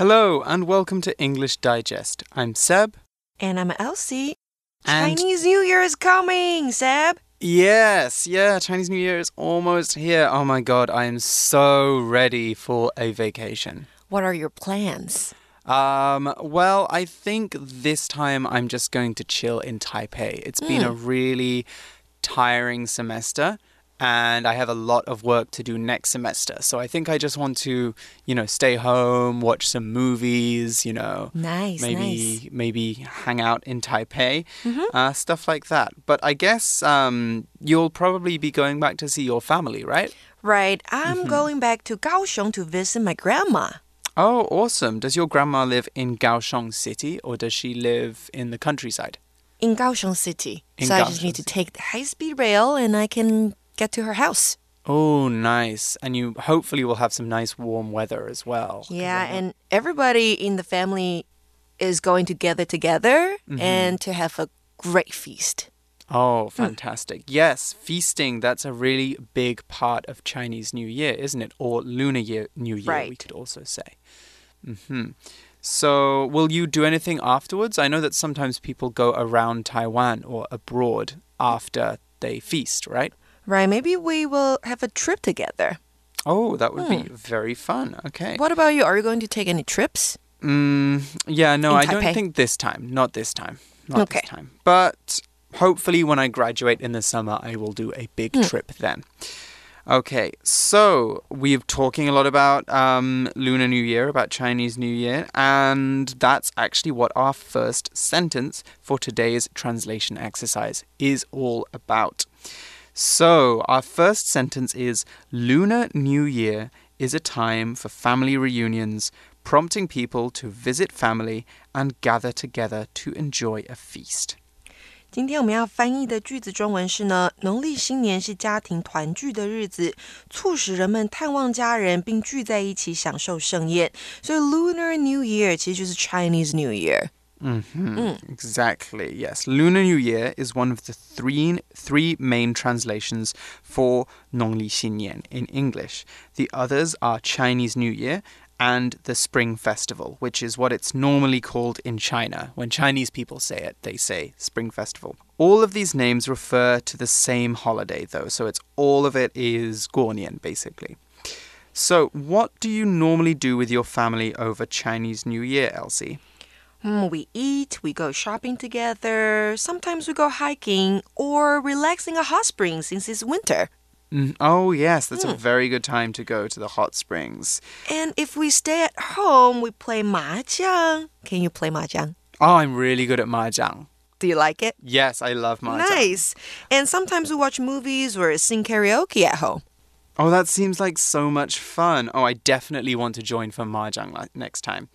Hello and welcome to English Digest. I'm Seb. And I'm Elsie. And Chinese New Year is coming, Seb. yes, yeah, Chinese New Year is almost here. Oh my god, I am so ready for a vacation. What are your plans? Um, well, I think this time I'm just going to chill in Taipei. It's been a really tiring semester and I have a lot of work to do next semester. So I think I just want to, you know, stay home, watch some movies, you know, Nice, maybe nice. maybe hang out in Taipei, uh, stuff like that. But I guess um, you'll probably be going back to see your family, right? Right, I'm Mm-hmm. going back to Kaohsiung to visit my grandma. Oh, awesome! Does your grandma live in Kaohsiung City or does she live in the countryside? in Kaohsiung City. In so I just need to take the high speed rail and I can get to her house. Oh, nice! And you hopefully will have some nice warm weather as well. Yeah, and everybody in the family is going to gather together Mm-hmm. and to have a great feast. Oh, fantastic. Yes, feasting, that's a really big part of Chinese New Year, isn't it? Or Lunar Year New Year, we could also say. hmm So, will you do anything afterwards? I know that sometimes people go around Taiwan or abroad after they feast, right? Right, maybe we will have a trip together. Oh, that would be very fun. Okay. What about you? Are you going to take any trips? Mm, yeah, no, I don't think this time. Not this time. Not Okay. this time. But hopefully, when I graduate in the summer, I will do a big Hmm. trip then. Okay, so we're talking a lot about um, Lunar New Year, about Chinese New Year, and that's actually what our first sentence for today's translation exercise is all about. So, our first sentence is Lunar New Year is a time for family reunions, prompting people to visit family and gather together to enjoy a feast. 今天我们要翻译的句子中文是呢，农历新年是家庭团聚的日子，促使人们探望家人，并聚在一起享受盛宴。所以 Lunar New Year 其实就是 Chinese New Year。 Mm-hmm. Mm. Exactly. Yes, Lunar New Year is one of the three three main translations for Nongli Xinnian in English. The others are Chinese New Year and the Spring Festival, which is what it's normally called in China. When Chinese people say it, they say Spring Festival. All of these names refer to the same holiday, though, so it's all of it is Guonian, basically. So, what do you normally do with your family over Chinese New Year, Elsie? Mm, we eat, we go shopping together, sometimes we go hiking or relaxing a hot spring since it's winter. Mm, Oh, yes, that's a very good time to go to the hot springs. And if we stay at home, we play mahjong. Can you play mahjong? Oh, I'm really good at mahjong. Do you like it? Yes, I love mahjong. Nice. And sometimes we watch movies or sing karaoke at home. Oh, that seems like so much fun. Oh, I definitely want to join for mahjong next time.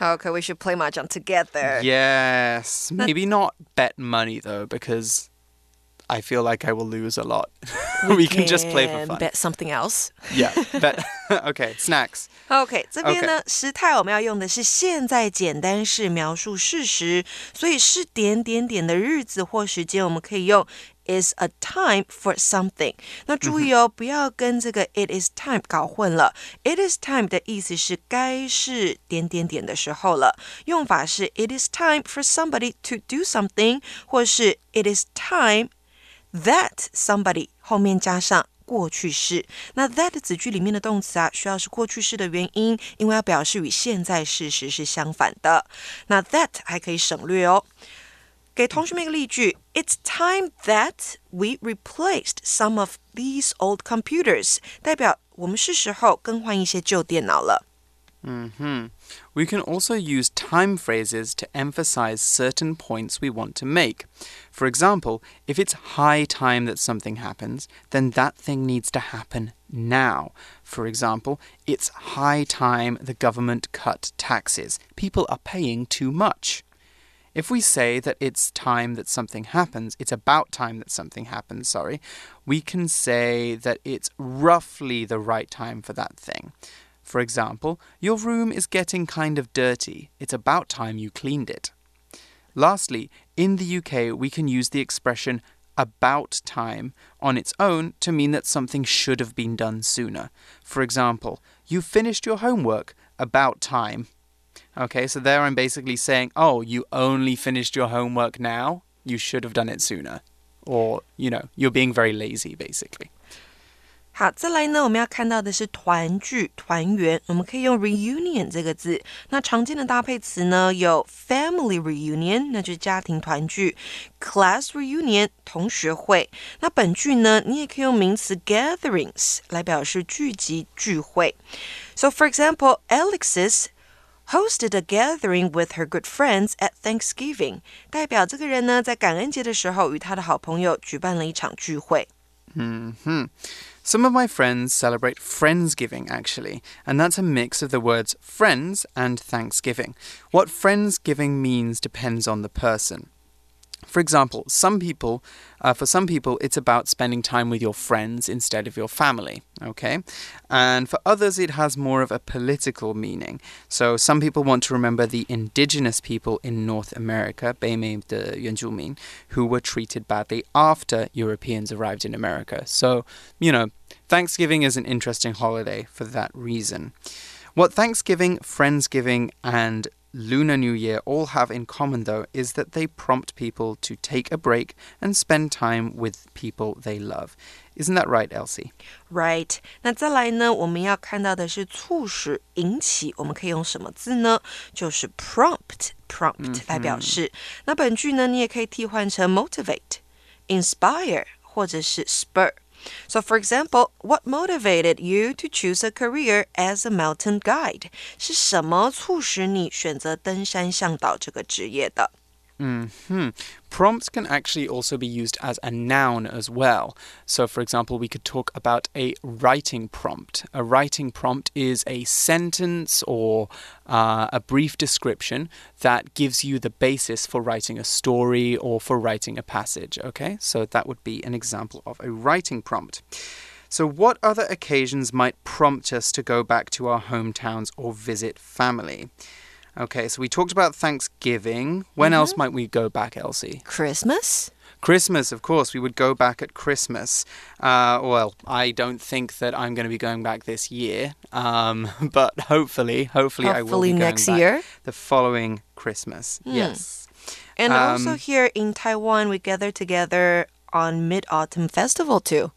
Okay, we should play mahjong together. Yes, maybe not bet money though, because I feel like I will lose a lot. we can just play for Can fun. Bet something else. Yeah, bet. okay, snacks. OK，这边呢时态我们要用的是现在简单式描述事实，所以是点点点的日子或时间，我们可以用 is a time for something。那注意哦，不要跟这个 it is time 搞混了。it is time 的意思是该是点点点的时候了，用法是 it is time for somebody to do something，或是 it is time that somebody 后面加上过去式。那 that 子句里面的动词啊，需要是过去式的原因，因为要表示与现在事实是相反的。那 that 还可以省略哦。给同学们一个例句：It's time that we replaced some of these old computers，代表我们是时候更换一些旧电脑了。 hmm We can also use time phrases to emphasize certain points we want to make. For example, if it's high time that something happens, then that thing needs to happen now. For example, it's high time the government cut taxes. People are paying too much. If we say that it's time that something happens, it's about time that something happens, sorry, we can say that it's roughly the right time for that thing. For example, your room is getting kind of dirty. It's about time you cleaned it. Lastly, in the UK, we can use the expression about time on its own to mean that something should have been done sooner. For example, you finished your homework about time. Okay, so there I'm basically saying, oh, you only finished your homework now. You should have done it sooner. Or, you know, you're being very lazy, basically. 好，再来呢，我们要看到的是团聚、团圆，我们可以用 reunion 这个字。那常见的搭配词呢，有 family reunion，那就是家庭团聚；class reunion，同学会。那本句呢，你也可以用名词 gatherings 来表示聚集、聚会。So for example, Alexis hosted a gathering with her good friends at Thanksgiving，代表这个人呢，在感恩节的时候与他的好朋友举办了一场聚会。嗯哼。Some of my friends celebrate Friendsgiving, actually, and that's a mix of the words friends and Thanksgiving. What Friendsgiving means depends on the person. For example, some people, uh, for some people, it's about spending time with your friends instead of your family. Okay, and for others, it has more of a political meaning. So some people want to remember the indigenous people in North America, who were treated badly after Europeans arrived in America. So you know, Thanksgiving is an interesting holiday for that reason. What Thanksgiving, Friendsgiving, and Lunar New Year all have in common, though, is that they prompt people to take a break and spend time with people they love. Isn't that right, Elsie? Right. 那再来呢，我们要看到的是促使、引起，我们可以用什么字呢？就是 prompt。prompt 来表示。那本句呢，你也可以替换成 motivate、inspire 或者是 spur。 so, for example, what motivated you to choose a career as a mountain guide？是什么促使你选择登山向导这个职业的 ？Mm hmm. Prompt can actually also be used as a noun as well. So, for example, we could talk about a writing prompt. A writing prompt is a sentence or uh, a brief description that gives you the basis for writing a story or for writing a passage. Okay, so that would be an example of a writing prompt. So, what other occasions might prompt us to go back to our hometowns or visit family? Okay, so we talked about Thanksgiving. When mm -hmm. else mm-hmm. might we go back, Elsie? Christmas. Christmas, of course, we would go back at Christmas. Uh, well, I don't think that I'm going to be going back this year, um, but hopefully, hopefully, hopefully I will be next year, the following Christmas. Mm. Yes, and um, also here in Taiwan, we gather together on Mid Autumn Festival too.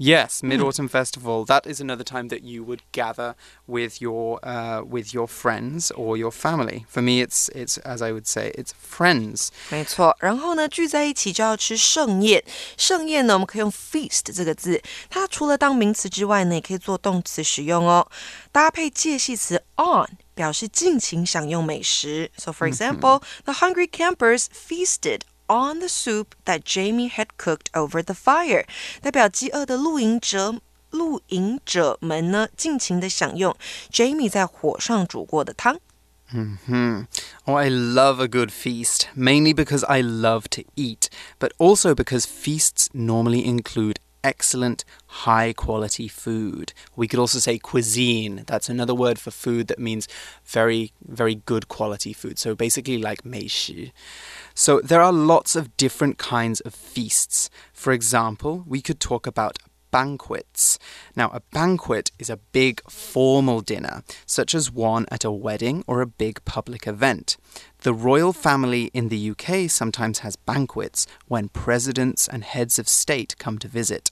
Yes, hmm. Mid Autumn Festival. That is another time that you would gather with your uh, with your friends or your family. For me, it's it's as I would say, it's friends. 没错。然后呢，聚在一起就要吃盛宴。盛宴呢，我们可以用 feast 这个字，它除了当名词之外呢，也可以做动词使用哦。搭配介系词 on 表示尽情享用美食。So for example, the hungry campers feasted on the soup that Jamie had cooked over the fire，代表饥饿的露营者。露营者们呢，尽情的享用 Jamie 在火上煮过的汤。Mm hmm. Oh, I love a good feast, mainly because I love to eat, but also because feasts normally include excellent, high quality food. We could also say cuisine. That's another word for food that means very, very good quality food. So basically, like 美食. So there are lots of different kinds of feasts. For example, we could talk about banquets. Now, a banquet is a big formal dinner, such as one at a wedding or a big public event. The royal family in the UK sometimes has banquets when presidents and heads of state come to visit.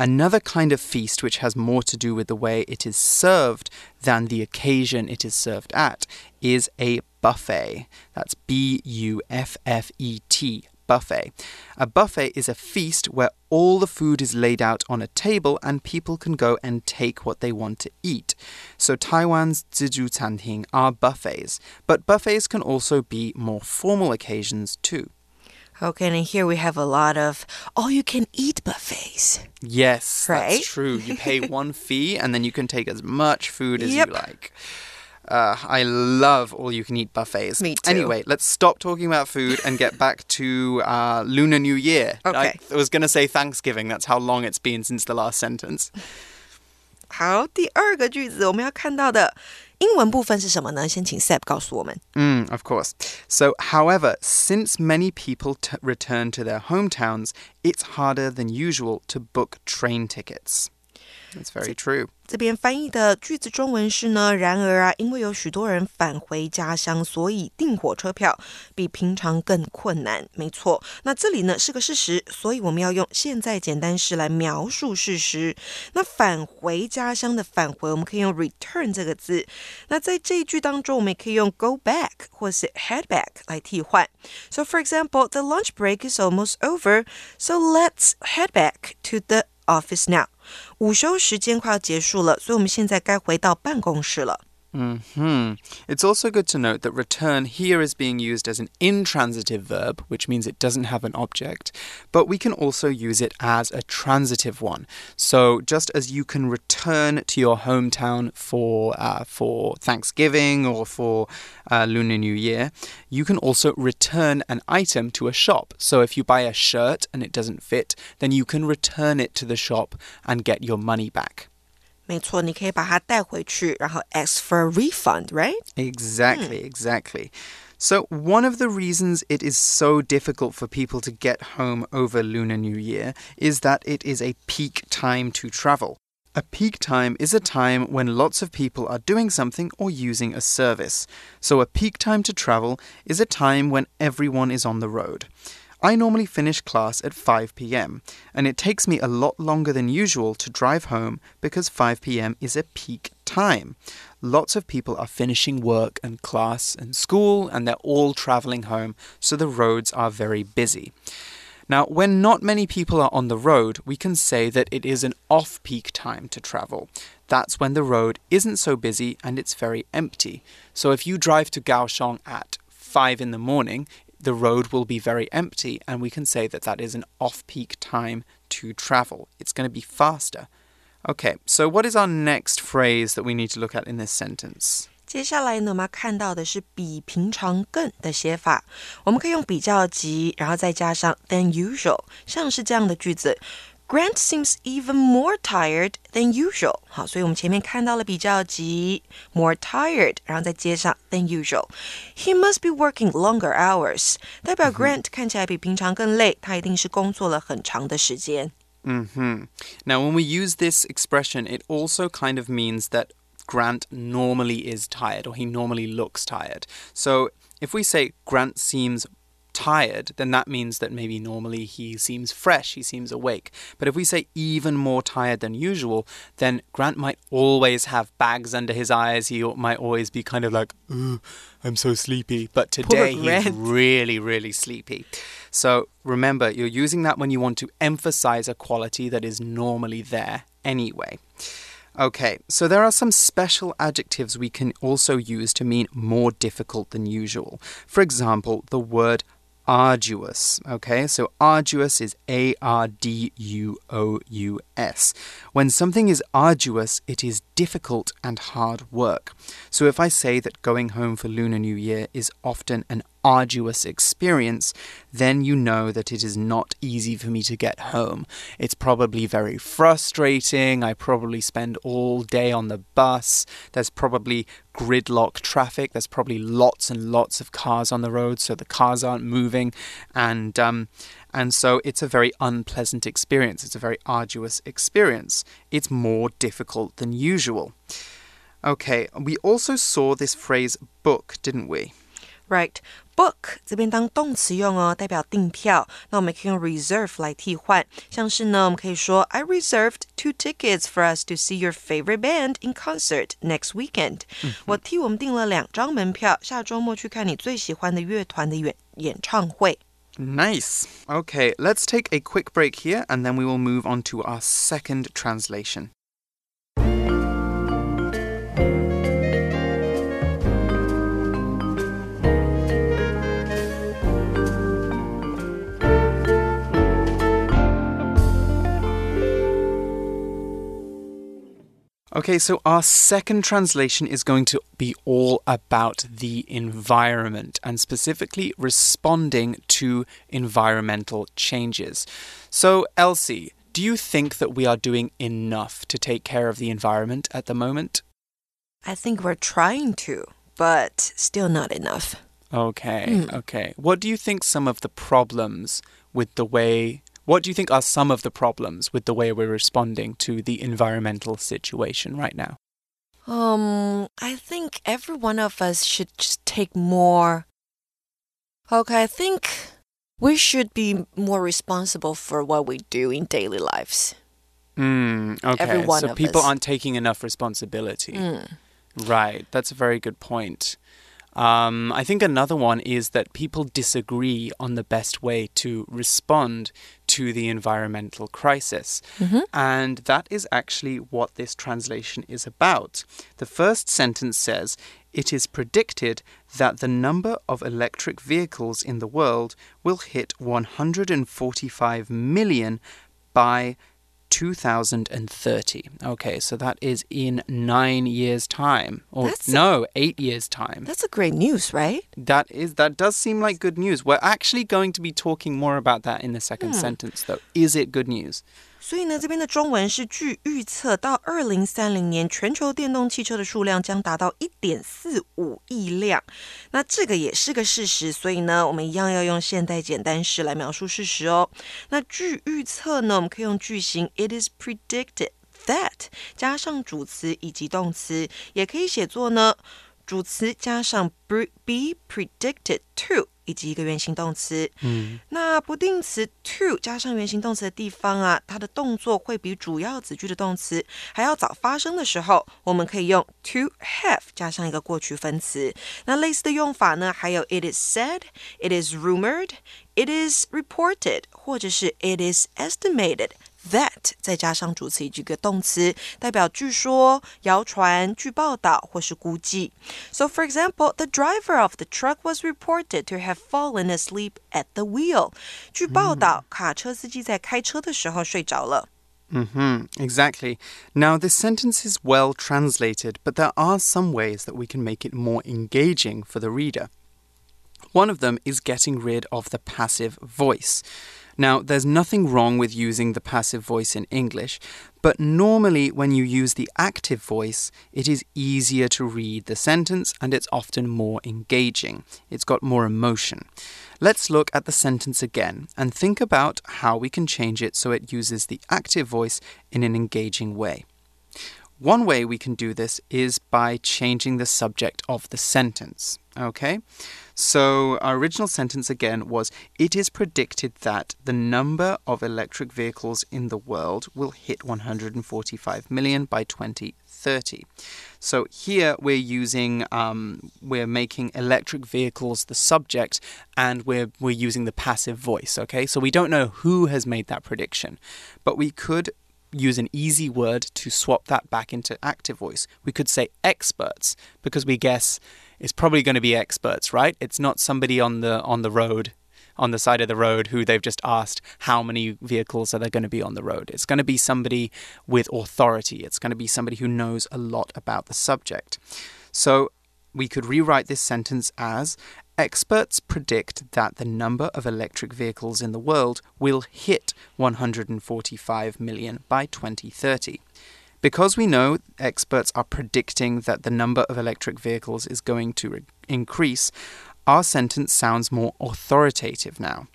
Another kind of feast, which has more to do with the way it is served than the occasion it is served at, is a buffet. That's B U F F E T, buffet. A buffet is a feast where all the food is laid out on a table and people can go and take what they want to eat. So Taiwan's zizhu canting are buffets, but buffets can also be more formal occasions too. Okay, and here we have a lot of all you can eat buffets. Yes, right? that's true. You pay one fee and then you can take as much food as yep. you like. Uh, I love all you can eat buffets. Me too. Anyway, let's stop talking about food and get back to uh, Lunar New Year. Okay. I was going to say Thanksgiving. That's how long it's been since the last sentence. 好，第二个句子我们要看到的英文部分是什么呢？先请 Seb 告诉我们。Mm, of course. So, however, since many people return to their hometowns, it's harder than usual to book train tickets. That's very true. 这边翻译的句子中文是呢，然而啊，因为有许多人返回家乡，所以订火车票比平常更困难。没错，那这里呢是个事实，所以我们要用现在简单式来描述事实。那返回家乡的返回，我们可以用 return 这个字。那在这一句当中，我们也可以用 go back 或是 head back 来替换。So for example, the lunch break is almost over, so let's head back to the office now. 午休时间快要结束了，所以我们现在该回到办公室了。Hmm. It's also good to note that return here is being used as an intransitive verb, which means it doesn't have an object, but we can also use it as a transitive one. So just as you can return to your hometown for uh, for Thanksgiving or for uh, Lunar New Year, you can also return an item to a shop. So if you buy a shirt and it doesn't fit, then you can return it to the shop and get your money back. 没错，你可以把它带回去，然后 ask for a refund, right? Exactly, exactly. So, one of the reasons it is so difficult for people to get home over Lunar New Year is that it is a peak time to travel. A peak time is a time when lots of people are doing something or using a service. So, a peak time to travel is a time when everyone is on the road. I normally finish class at 5 pm, and it takes me a lot longer than usual to drive home because 5 pm is a peak time. Lots of people are finishing work and class and school, and they're all traveling home, so the roads are very busy. Now, when not many people are on the road, we can say that it is an off peak time to travel. That's when the road isn't so busy and it's very empty. So if you drive to Kaohsiung at 5 in the morning, the road will be very empty, and we can say that that is an off peak time to travel. It's going to be faster. Okay, so what is our next phrase that we need to look at in this sentence? 接下来呢，我们要看到的是比平常更的写法。我们可以用比较级，然后再加上 than usual，像是这样的句子。 Grant seems even more tired than usual。好，所以我们前面看到了比较级 more tired，然后再接上 than usual。He must be working longer hours，代表 Grant 看起来比平常更累，他一定是工作了很长的时间。hmm Now, when we use this expression, it also kind of means that Grant normally is tired or he normally looks tired. So if we say Grant seems tired, then that means that maybe normally he seems fresh, he seems awake. But if we say even more tired than usual, then Grant might always have bags under his eyes. He might always be kind of like, I'm so sleepy. But today he's really, really sleepy. So remember, you're using that when you want to emphasize a quality that is normally there anyway. Okay, so there are some special adjectives we can also use to mean more difficult than usual. For example, the word arduous. Okay, so arduous is A R D U O U S. When something is arduous, it is difficult and hard work. So if I say that going home for Lunar New Year is often an arduous experience, then you know that it is not easy for me to get home. It's probably very frustrating. I probably spend all day on the bus. There's probably gridlock traffic. There's probably lots and lots of cars on the road, so the cars aren't moving, and um, and so it's a very unpleasant experience. It's a very arduous experience. It's more difficult than usual. Okay, we also saw this phrase book, didn't we? Right, book 这边当动词用哦，代表订票。那我们可以用 reserve 来替换，像是呢，我们可以说 I reserved two tickets for us to see your favorite band in concert next weekend。我替我们订了两张门票，下周末去看你最喜欢的乐团的演演唱会。Nice. Okay, let's take a quick break here and then we will move on to our second translation. Okay, so our second translation is going to be all about the environment and specifically responding to environmental changes. So, Elsie, do you think that we are doing enough to take care of the environment at the moment? I think we're trying to, but still not enough. Okay, hmm. okay. What do you think some of the problems with the way What do you think are some of the problems with the way we're responding to the environmental situation right now? Um, I think every one of us should just take more. Okay, I think we should be more responsible for what we do in daily lives. Mm, okay, Every one so of people us. aren't taking enough responsibility. Mm. Right, that's a very good point. Um, I think another one is that people disagree on the best way to respond to the environmental crisis. Mm-hmm. And that is actually what this translation is about. The first sentence says, It is predicted that the number of electric vehicles in the world will hit 145 million by 2030. Okay, so that is in nine years' time. Or That's a- no, eight years' time. That's a great news, right? That is that does seem like good news. We're actually going to be talking more about that in the second hmm. sentence though. Is it good news? 所以呢，这边的中文是据预测，到二零三零年，全球电动汽车的数量将达到一点四五亿辆。那这个也是个事实，所以呢，我们一样要用现代简单式来描述事实哦。那据预测呢，我们可以用句型 It is predicted that 加上主词以及动词，也可以写作呢主词加上 be be predicted to 以及一个原形动词。嗯那不定词 to 加上原形动词的地方啊，它的动作会比主要子句的动词还要早发生的时候，我们可以用 to have 加上一个过去分词。那类似的用法呢，还有 it is said、it is rumored、it is reported，或者是 it is estimated。That 再加上主词以及一个动词，代表据说、谣传、据报道或是估计。So, for example, the driver of the truck was reported to have fallen asleep at the wheel. 据报道，卡车司机在开车的时候睡着了。 hmm exactly. Now this sentence is well translated, but there are some ways that we can make it more engaging for the reader. One of them is getting rid of the passive voice. Now, there's nothing wrong with using the passive voice in English, but normally when you use the active voice, it is easier to read the sentence and it's often more engaging. It's got more emotion. Let's look at the sentence again and think about how we can change it so it uses the active voice in an engaging way. One way we can do this is by changing the subject of the sentence. Okay? So, our original sentence again was It is predicted that the number of electric vehicles in the world will hit 145 million by 2030. So, here we're using, um, we're making electric vehicles the subject and we're, we're using the passive voice. Okay? So, we don't know who has made that prediction, but we could use an easy word to swap that back into active voice. We could say experts because we guess it's probably going to be experts, right? It's not somebody on the on the road on the side of the road who they've just asked how many vehicles are there going to be on the road. It's going to be somebody with authority. It's going to be somebody who knows a lot about the subject. So we could rewrite this sentence as Experts predict that the number of electric vehicles in the world will hit 145 million by 2030. Because we know experts are predicting that the number of electric vehicles is going to re- increase, our sentence sounds more authoritative now.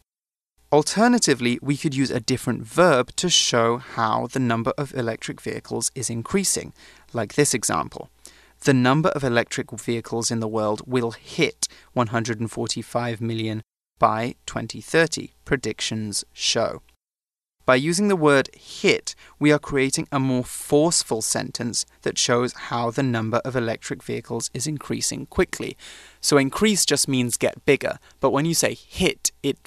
Alternatively, we could use a different verb to show how the number of electric vehicles is increasing, like this example. The number of electric vehicles in the world will hit 145 million by 2030, predictions show. By using the word hit, we are creating a more forceful sentence that shows how the number of electric vehicles is increasing quickly. So increase just means get bigger, but when you say hit, it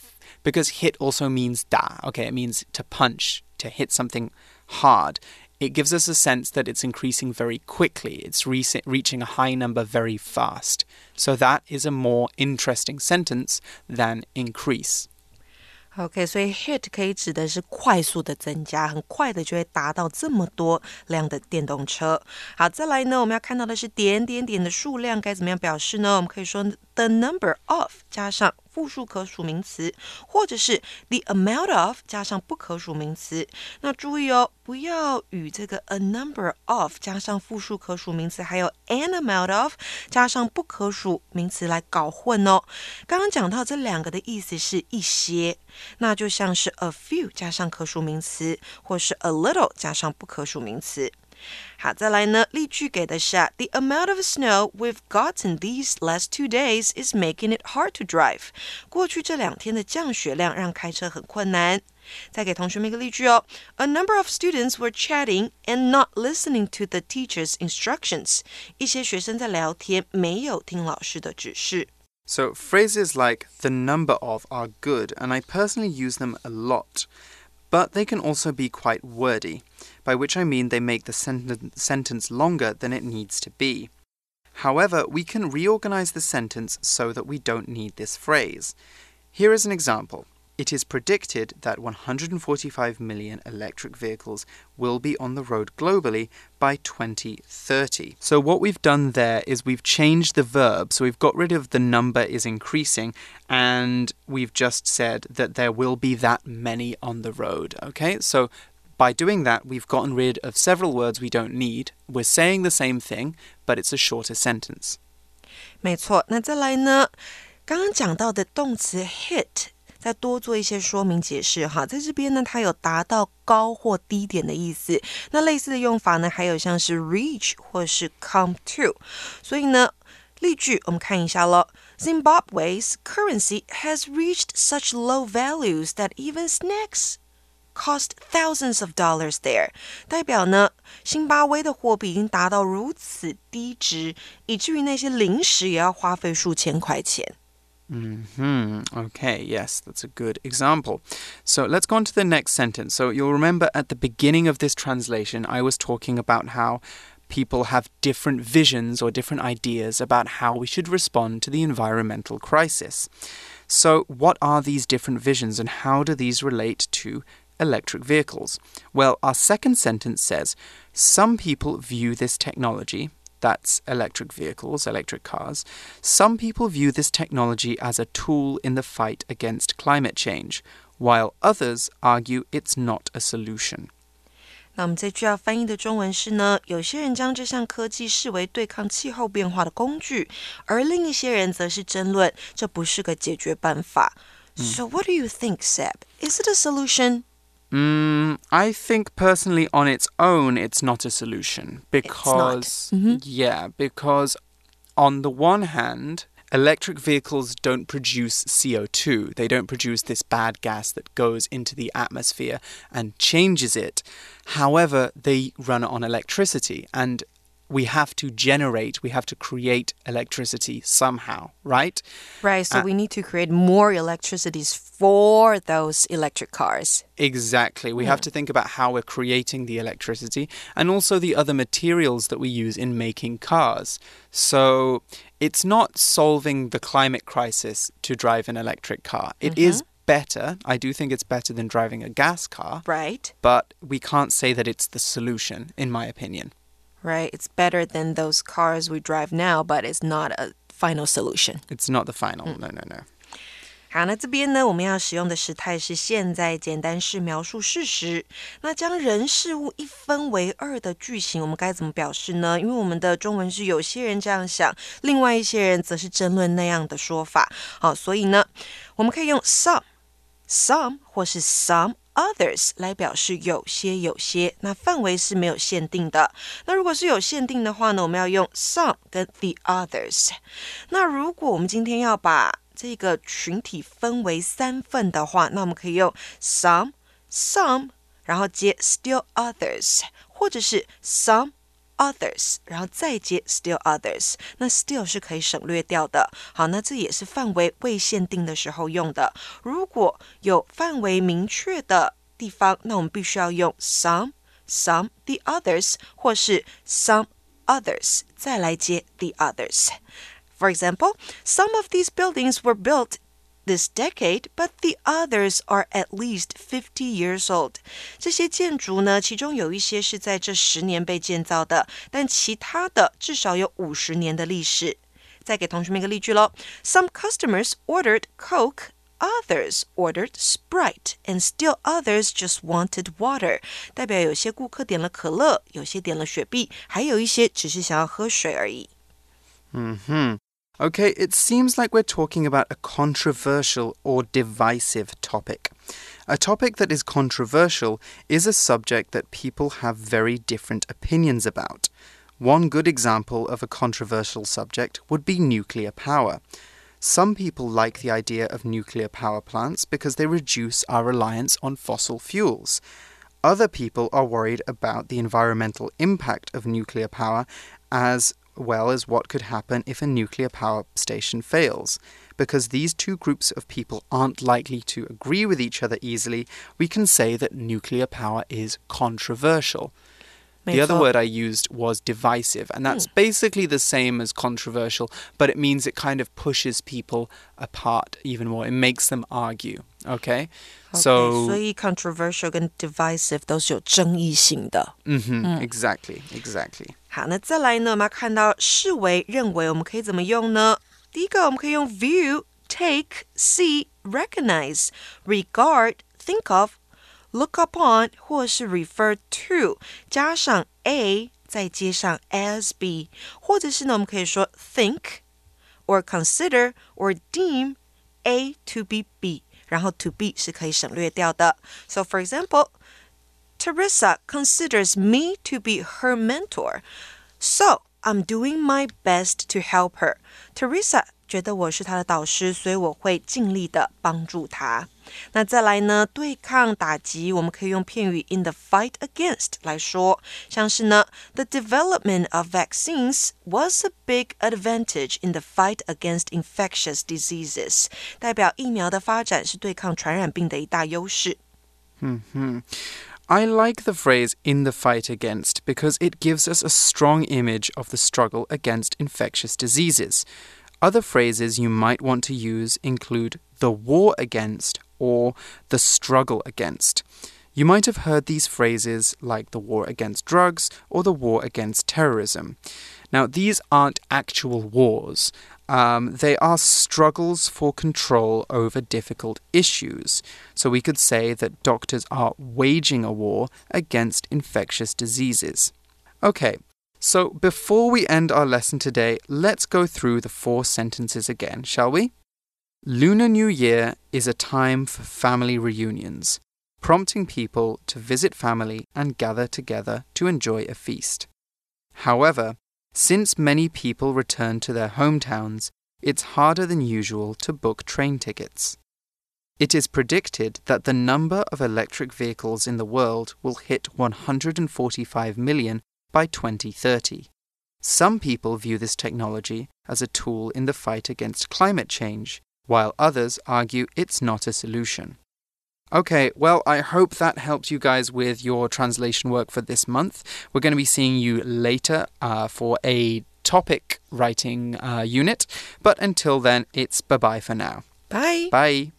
because hit also means da, okay, it means to punch, to hit something hard It gives us a sense that it's increasing very quickly. It's re- reaching a high number very fast. So that is a more interesting sentence than increase. OK，所以 hit 可以指的是快速的增加，很快的就会达到这么多辆的电动车。好，再来呢，我们要看到的是点点点的数量该怎么样表示呢？我们可以说 the number of 加上复数可数名词，或者是 the amount of 加上不可数名词。那注意哦，不要与这个 a number of 加上复数可数名词，还有 an amount of 加上不可数名词来搞混哦。刚刚讲到这两个的意思是一些，那就像是 a few 加上可数名词，或是 a little 加上不可数名词。好，再来呢，例句给的是 The amount of snow we've gotten these last two days is making it hard to drive。过去这两天的降雪量让开车很困难。再给同学们一个例句哦，A number of students were chatting and not listening to the teacher's instructions。一些学生在聊天，没有听老师的指示。So phrases like the number of are good, and I personally use them a lot. But they can also be quite wordy, by which I mean they make the sen sentence longer than it needs to be. However, we can reorganize the sentence so that we don't need this phrase. Here is an example. It is predicted that 145 million electric vehicles will be on the road globally by 2030. So, what we've done there is we've changed the verb. So, we've got rid of the number is increasing and we've just said that there will be that many on the road. Okay, so by doing that, we've gotten rid of several words we don't need. We're saying the same thing, but it's a shorter sentence. 没错，那再来呢？刚刚讲到的动词 hit 再多做一些说明解释哈，在这边呢，它有达到高或低点的意思。那类似的用法呢，还有像是 reach 或是 come to。所以呢，例句我们看一下喽。Zimbabwe's currency has reached such low values that even snacks cost thousands of dollars there。代表呢，辛巴威的货币已经达到如此低值，以至于那些零食也要花费数千块钱。Hmm. Okay. Yes, that's a good example. So let's go on to the next sentence. So you'll remember at the beginning of this translation, I was talking about how people have different visions or different ideas about how we should respond to the environmental crisis. So, what are these different visions and how do these relate to electric vehicles? Well, our second sentence says some people view this technology that's electric vehicles, electric cars, some people view this technology as a tool in the fight against climate change, while others argue it's not a solution. 那我们这句要翻译的中文是呢，有些人将这项科技视为对抗气候变化的工具，而另一些人则是争论这不是个解决办法。So what do you think, Seb? Is it a solution? Mm, I think personally, on its own, it's not a solution because, Mm-hmm. yeah, because on the one hand, electric vehicles don't produce CO2. They don't produce this bad gas that goes into the atmosphere and changes it. However, they run on electricity and we have to generate, we have to create electricity somehow, right? Right, so Uh, we need to create more electricities for those electric cars. Exactly. We have to think about how we're creating the electricity and also the other materials that we use in making cars. So it's not solving the climate crisis to drive an electric car. It is better. I do think it's better than driving a gas car, Right, but we can't say that it's the solution, in my opinion right. It's better than those cars we drive now, but it's not a final solution. It's not the final. No, no, no. 好，那这边呢，我们要使用的时态是现在简单式描述事实。那将人事物一分为二的句型，我们该怎么表示呢？因为我们的中文是有些人这样想，另外一些人则是争论那样的说法。好，所以呢，我们可以用 some、some 或是 some。 Others 来表示有些有些，那范围是没有限定的。那如果是有限定的话呢，我们要用 some 跟 the others。那如果我们今天要把这个群体分为三份的话，那我们可以用 some、some，然后接 still others，或者是 some others，然后再接 still others。那 still 是可以省略掉的。好，那这也是范围未限定的时候用的。如果有范围明确的地方，那我们必须要用 some、some the others，或是 some others，再来接 the others。For example, some of these buildings were built this decade, but the others are at least 50 years old. 这些建筑呢，其中有一些是在这十年被建造的，但其他的至少有五十年的历史。 再给同学们一个例句喽。Some customers ordered Coke. Others ordered Sprite, and still others just wanted water. 代表有些顾客点了可乐，有些点了雪碧，还有一些只是想要喝水而已。Mm hmm. Okay, it seems like we're talking about a controversial or divisive topic. A topic that is controversial is a subject that people have very different opinions about. One good example of a controversial subject would be nuclear power. Some people like the idea of nuclear power plants because they reduce our reliance on fossil fuels. Other people are worried about the environmental impact of nuclear power as well as what could happen if a nuclear power station fails. Because these two groups of people aren't likely to agree with each other easily, we can say that nuclear power is controversial. The other word I used was divisive, and that's basically the same as controversial, but it means it kind of pushes people apart even more. It makes them argue. Okay? So, 所以 controversial 跟 divisive 都是有争议性的。 mhm, exactly, exactly. 好，那再来呢？我们要看到视为、认为，我们可以怎么用呢？第一个，我们可以用 view、take、see、recognize、regard、think of、look upon 或是 refer to，加上 a，再接上 as be，或者是呢，我们可以说 think or consider or deem a to be b，然后 to be 是可以省略掉的。So for example。 Teresa considers me to be her mentor, so I'm doing my best to help her. Teresa 觉得我是她的导师，所以我会尽力的帮助她。那再来呢？对抗、打击，我们可以用片语 in the fight against 来说，像是呢，the development of vaccines was a big advantage in the fight against infectious diseases，代表疫苗的发展是对抗传染病的一大优势。 I like the phrase in the fight against because it gives us a strong image of the struggle against infectious diseases. Other phrases you might want to use include the war against or the struggle against. You might have heard these phrases like the war against drugs or the war against terrorism. Now, these aren't actual wars. Um, they are struggles for control over difficult issues. So we could say that doctors are waging a war against infectious diseases. Okay, so before we end our lesson today, let's go through the four sentences again, shall we? Lunar New Year is a time for family reunions, prompting people to visit family and gather together to enjoy a feast. However, since many people return to their hometowns, it's harder than usual to book train tickets. It is predicted that the number of electric vehicles in the world will hit 145 million by 2030. Some people view this technology as a tool in the fight against climate change, while others argue it's not a solution. Okay, well, I hope that helps you guys with your translation work for this month. We're going to be seeing you later uh, for a topic writing uh, unit, but until then, it's bye bye for now. Bye. Bye.